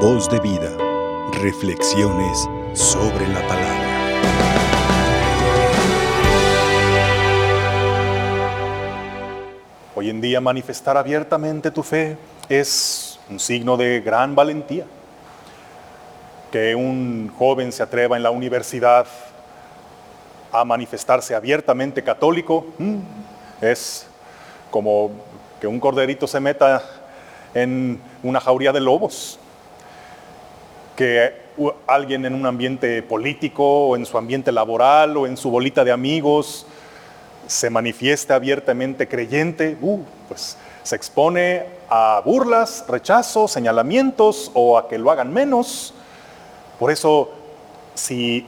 Voz de vida. Reflexiones sobre la palabra. Hoy en día manifestar abiertamente tu fe es un signo de gran valentía. Que un joven se atreva en la universidad a manifestarse abiertamente católico mm, es como que un corderito se meta en una jauría de lobos. Que alguien en un ambiente político o en su ambiente laboral o en su bolita de amigos se manifieste abiertamente creyente, uh, pues se expone a burlas, rechazos, señalamientos o a que lo hagan menos. Por eso, si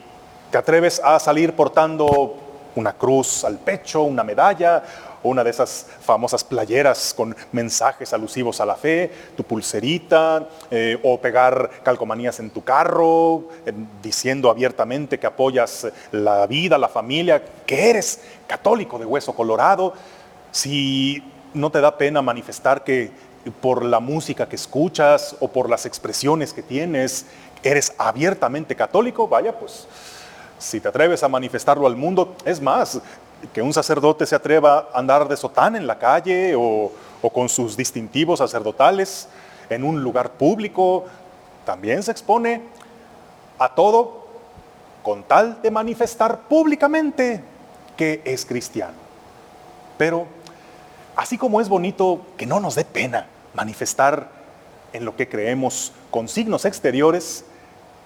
te atreves a salir portando una cruz al pecho, una medalla, una de esas famosas playeras con mensajes alusivos a la fe, tu pulserita, eh, o pegar calcomanías en tu carro, diciendo abiertamente que apoyas la vida, la familia, que eres católico de hueso colorado. Si no te da pena manifestar que por la música que escuchas o por las expresiones que tienes, eres abiertamente católico, vaya, pues si te atreves a manifestarlo al mundo, es más, que un sacerdote se atreva a andar de sotán en la calle o, con sus distintivos sacerdotales en un lugar público, también se expone a todo con tal de manifestar públicamente que es cristiano. Pero así como es bonito que no nos dé pena manifestar en lo que creemos con signos exteriores,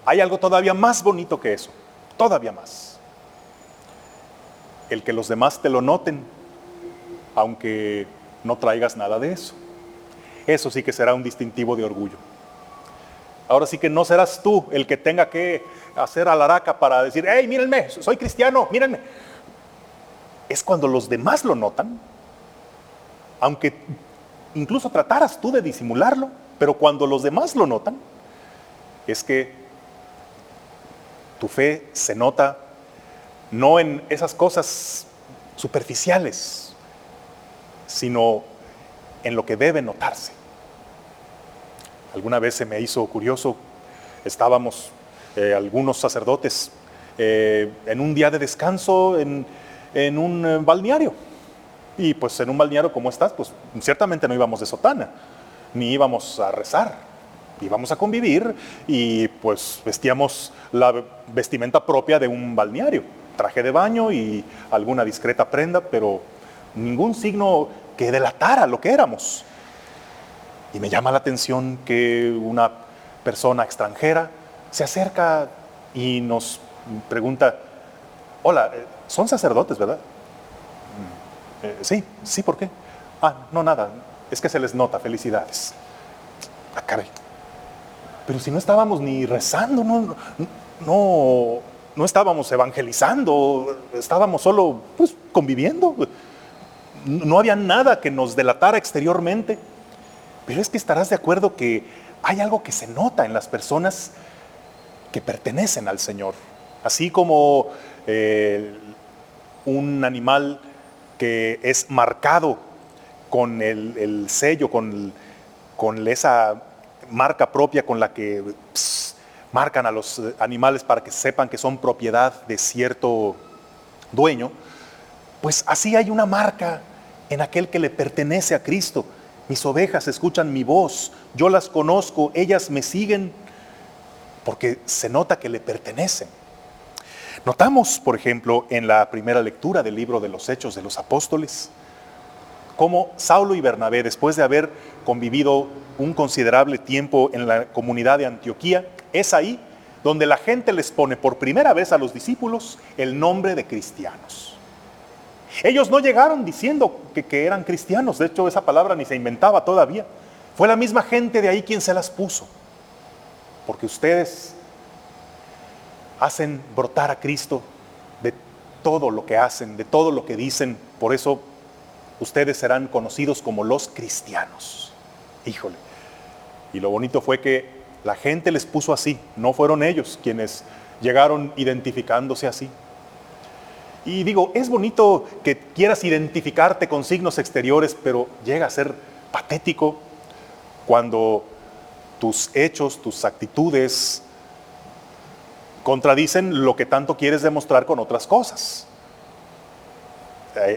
hay algo todavía más bonito que eso, todavía más el que los demás te lo noten, aunque no traigas nada de eso. Eso sí que será un distintivo de orgullo. Ahora sí que no serás tú el que tenga que hacer alaraca para decir, hey, mírenme, soy cristiano, mírenme. Es cuando los demás lo notan, aunque incluso trataras tú de disimularlo, pero cuando los demás lo notan, es que tu fe se nota no en esas cosas superficiales, sino en lo que debe notarse. Alguna vez se me hizo curioso, estábamos eh, algunos sacerdotes eh, en un día de descanso en, un eh, balneario. Y pues en un balneario como estás, pues ciertamente no íbamos de sotana, ni íbamos a rezar, íbamos a convivir y pues vestíamos la vestimenta propia de un balneario traje de baño y alguna discreta prenda, pero ningún signo que delatara lo que éramos. Y me llama la atención que una persona extranjera se acerca y nos pregunta, hola, eh, son sacerdotes, ¿verdad? Mm, eh, sí, sí, ¿por qué? Ah, no, nada, es que se les nota, felicidades. Ah. Pero si no estábamos ni rezando, no no estábamos evangelizando, estábamos solo pues, conviviendo. No había nada que nos delatara exteriormente. Pero es que estarás de acuerdo que hay algo que se nota en las personas que pertenecen al Señor. Así como eh, un animal que es marcado con el, sello, con, con, esa marca propia con la que marcan a los eh, animales para que sepan que son propiedad de cierto dueño, pues así hay una marca en aquel que le pertenece a Cristo. Mis ovejas escuchan mi voz, yo las conozco, ellas me siguen porque se nota que le pertenecen. Notamos, por ejemplo, en la primera lectura del libro de los Hechos de los Apóstoles, cómo Saulo y Bernabé, después de haber convivido un considerable tiempo en la comunidad de Antioquía, es ahí donde la gente les pone por primera vez a los discípulos el nombre de cristianos. Ellos no llegaron diciendo que, eran cristianos, de hecho esa palabra ni se inventaba todavía. Fue la misma gente de ahí quien se las puso. Porque ustedes hacen brotar a Cristo de todo lo que hacen, de todo lo que dicen. Por eso ustedes serán conocidos como los cristianos. Híjole. Y lo bonito fue que la gente les puso así, no fueron ellos quienes llegaron identificándose así. Y digo, es bonito que quieras identificarte con signos exteriores, pero llega a ser patético cuando tus hechos, tus actitudes contradicen lo que tanto quieres demostrar con otras cosas.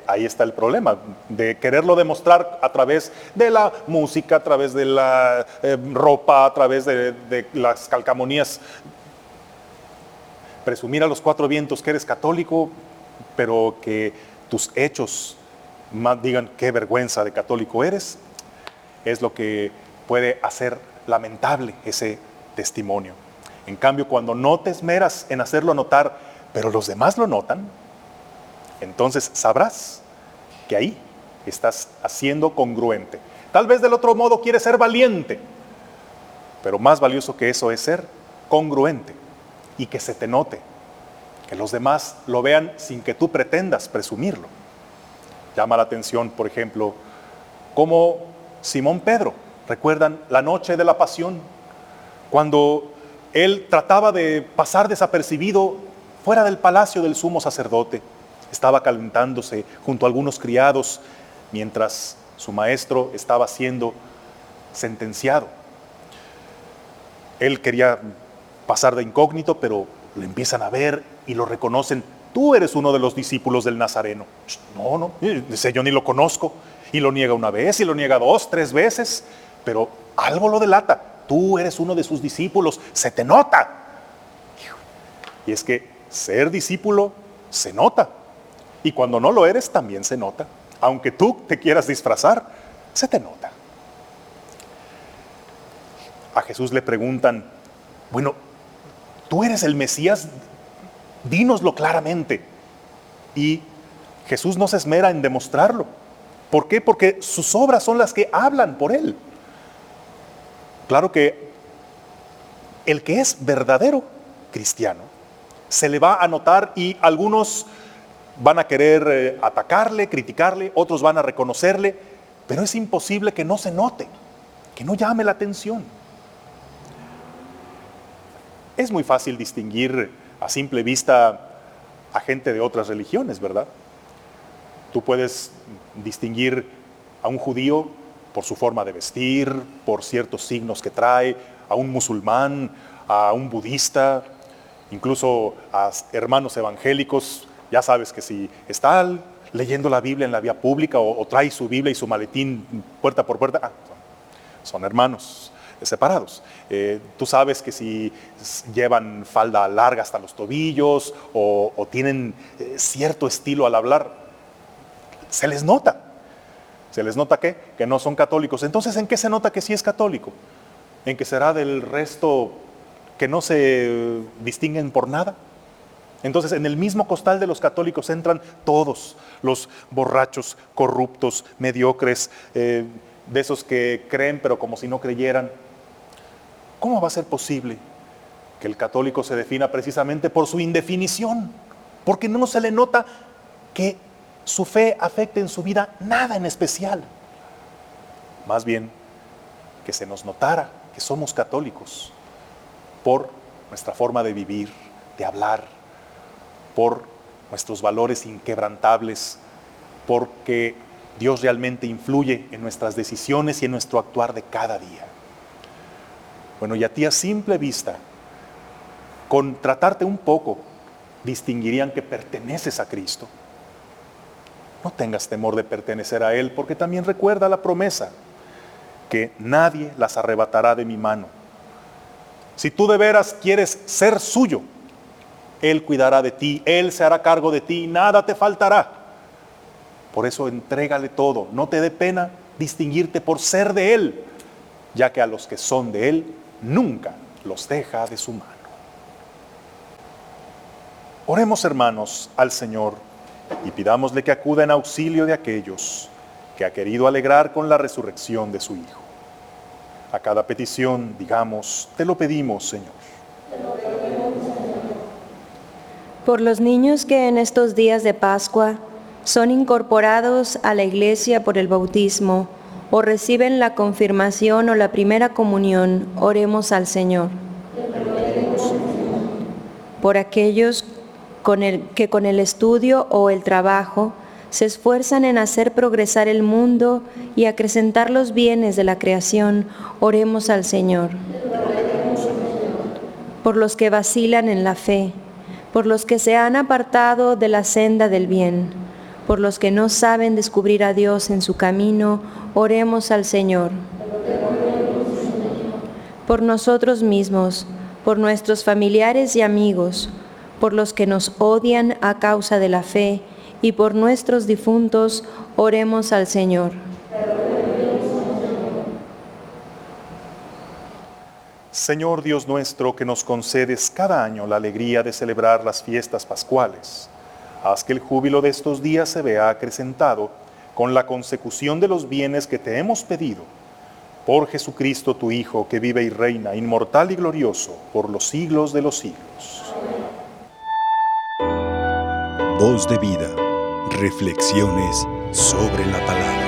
Ahí, está el problema, de quererlo demostrar a través de la música, a través de la eh, ropa, a través de, las calcamonías. Presumir a los cuatro vientos que eres católico, pero que tus hechos más digan qué vergüenza de católico eres, es lo que puede hacer lamentable ese testimonio. En cambio, cuando no te esmeras en hacerlo notar, pero los demás lo notan, entonces sabrás que ahí estás haciendo congruente. Tal vez del otro modo quieres ser valiente, pero más valioso que eso es ser congruente y que se te note, que los demás lo vean sin que tú pretendas presumirlo. Llama la atención, por ejemplo, como Simón Pedro, recuerdan la noche de la pasión, cuando él trataba de pasar desapercibido fuera del palacio del sumo sacerdote estaba calentándose junto a algunos criados mientras su maestro estaba siendo sentenciado. Él quería pasar de incógnito, pero lo empiezan a ver y lo reconocen. Tú eres uno de los discípulos del Nazareno. No, no, dice yo ni lo conozco. Y lo niega una vez, y lo niega dos, tres veces, pero algo lo delata. Tú eres uno de sus discípulos, se te nota. Y es que ser discípulo se nota. Y cuando no lo eres, también se nota. Aunque tú te quieras disfrazar, se te nota. A Jesús le preguntan, bueno, tú eres el Mesías, dínoslo claramente. Y Jesús no se esmera en demostrarlo. ¿Por qué? Porque sus obras son las que hablan por él. Claro que el que es verdadero cristiano se le va a notar y algunos van a querer eh, atacarle, criticarle, otros van a reconocerle, pero es imposible que no se note, que no llame la atención. Es muy fácil distinguir a simple vista a gente de otras religiones, ¿verdad? Tú puedes distinguir a un judío por su forma de vestir, por ciertos signos que trae, a un musulmán, a un budista, incluso a hermanos evangélicos ya sabes que si está leyendo la Biblia en la vía pública o, trae su Biblia y su maletín puerta por puerta, ah, son, hermanos separados. Eh, tú sabes que si llevan falda larga hasta los tobillos o, tienen eh, cierto estilo al hablar, se les nota. ¿Se les nota qué? Que no son católicos. Entonces, ¿en qué se nota que sí es católico? ¿En que será del resto que no se distinguen por nada? Entonces, en el mismo costal de los católicos entran todos, los borrachos, corruptos, mediocres, eh, de esos que creen pero como si no creyeran. ¿Cómo va a ser posible que el católico se defina precisamente por su indefinición? Porque no se le nota que su fe afecte en su vida nada en especial. Más bien, que se nos notara que somos católicos por nuestra forma de vivir, de hablar, por nuestros valores inquebrantables, porque Dios realmente influye en nuestras decisiones y en nuestro actuar de cada día. Bueno, y a ti a simple vista, con tratarte un poco, distinguirían que perteneces a Cristo. No tengas temor de pertenecer a Él, porque también recuerda la promesa que nadie las arrebatará de mi mano. Si tú de veras quieres ser suyo, él cuidará de ti, Él se hará cargo de ti, nada te faltará. Por eso entrégale todo, no te dé pena distinguirte por ser de Él, ya que a los que son de Él nunca los deja de su mano. Oremos hermanos al Señor y pidámosle que acuda en auxilio de aquellos que ha querido alegrar con la resurrección de su Hijo. A cada petición, digamos, te lo pedimos, Señor por los niños que en estos días de Pascua son incorporados a la iglesia por el bautismo o reciben la confirmación o la primera comunión, oremos al Señor. Por aquellos que con el estudio o el trabajo se esfuerzan en hacer progresar el mundo y acrecentar los bienes de la creación, oremos al Señor. Por los que vacilan en la fe, por los que se han apartado de la senda del bien, por los que no saben descubrir a Dios en su camino, oremos al Señor. Por nosotros mismos, por nuestros familiares y amigos, por los que nos odian a causa de la fe, y por nuestros difuntos, oremos al Señor. Señor Dios nuestro, que nos concedes cada año la alegría de celebrar las fiestas pascuales, haz que el júbilo de estos días se vea acrecentado con la consecución de los bienes que te hemos pedido. Por Jesucristo tu Hijo, que vive y reina, inmortal y glorioso, por los siglos de los siglos. Voz de vida. Reflexiones sobre la palabra.